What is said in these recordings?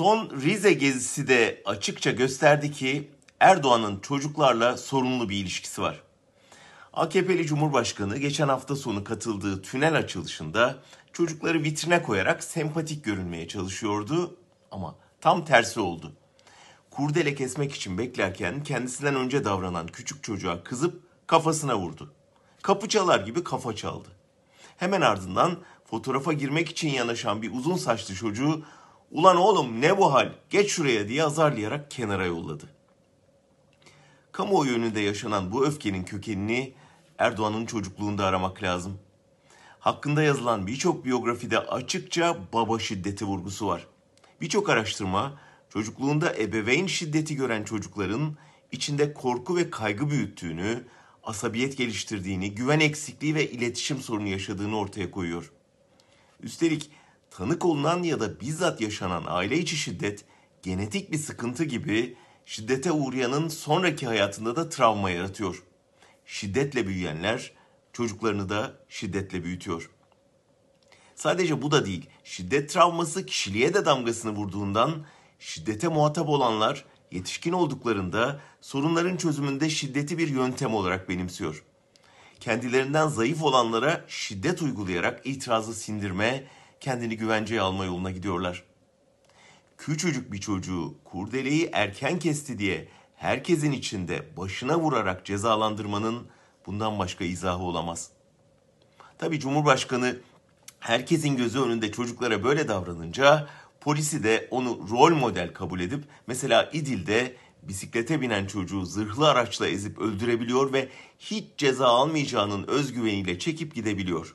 Son Rize gezisi de açıkça gösterdi ki Erdoğan'ın çocuklarla sorunlu bir ilişkisi var. AKP'li Cumhurbaşkanı geçen hafta sonu katıldığı tünel açılışında çocukları vitrine koyarak sempatik görünmeye çalışıyordu ama tam tersi oldu. Kurdele kesmek için beklerken kendisinden önce davranan küçük çocuğa kızıp kafasına vurdu. Kapı çalar gibi kafa çaldı. Hemen ardından fotoğrafa girmek için yanaşan bir uzun saçlı çocuğu "Ulan oğlum ne bu hal? Geç şuraya." diye azarlayarak kenara yolladı. Kamuoyu önünde yaşanan bu öfkenin kökenini Erdoğan'ın çocukluğunda aramak lazım. Hakkında yazılan birçok biyografide açıkça baba şiddeti vurgusu var. Birçok araştırma çocukluğunda ebeveyn şiddeti gören çocukların içinde korku ve kaygı büyüttüğünü, asabiyet geliştirdiğini, güven eksikliği ve iletişim sorunu yaşadığını ortaya koyuyor. Üstelik tanık olunan ya da bizzat yaşanan aile içi şiddet genetik bir sıkıntı gibi şiddete uğrayanın sonraki hayatında da travma yaratıyor. Şiddetle büyüyenler çocuklarını da şiddetle büyütüyor. Sadece bu da değil, şiddet travması kişiliğe de damgasını vurduğundan şiddete muhatap olanlar yetişkin olduklarında sorunların çözümünde şiddeti bir yöntem olarak benimsiyor. Kendilerinden zayıf olanlara şiddet uygulayarak itirazı sindirme, kendini güvenceye alma yoluna gidiyorlar. Küçücük bir çocuğu kurdeleyi erken kesti diye herkesin içinde başına vurarak cezalandırmanın bundan başka izahı olamaz. Tabi Cumhurbaşkanı herkesin gözü önünde çocuklara böyle davranınca polisi de onu rol model kabul edip mesela İdil'de bisiklete binen çocuğu zırhlı araçla ezip öldürebiliyor ve hiç ceza almayacağının özgüveniyle çekip gidebiliyor.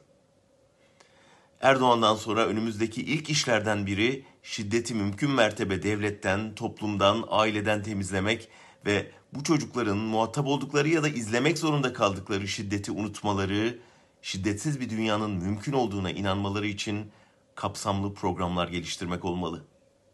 Erdoğan'dan sonra önümüzdeki ilk işlerden biri şiddeti mümkün mertebe devletten, toplumdan, aileden temizlemek ve bu çocukların muhatap oldukları ya da izlemek zorunda kaldıkları şiddeti unutmaları, şiddetsiz bir dünyanın mümkün olduğuna inanmaları için kapsamlı programlar geliştirmek olmalı.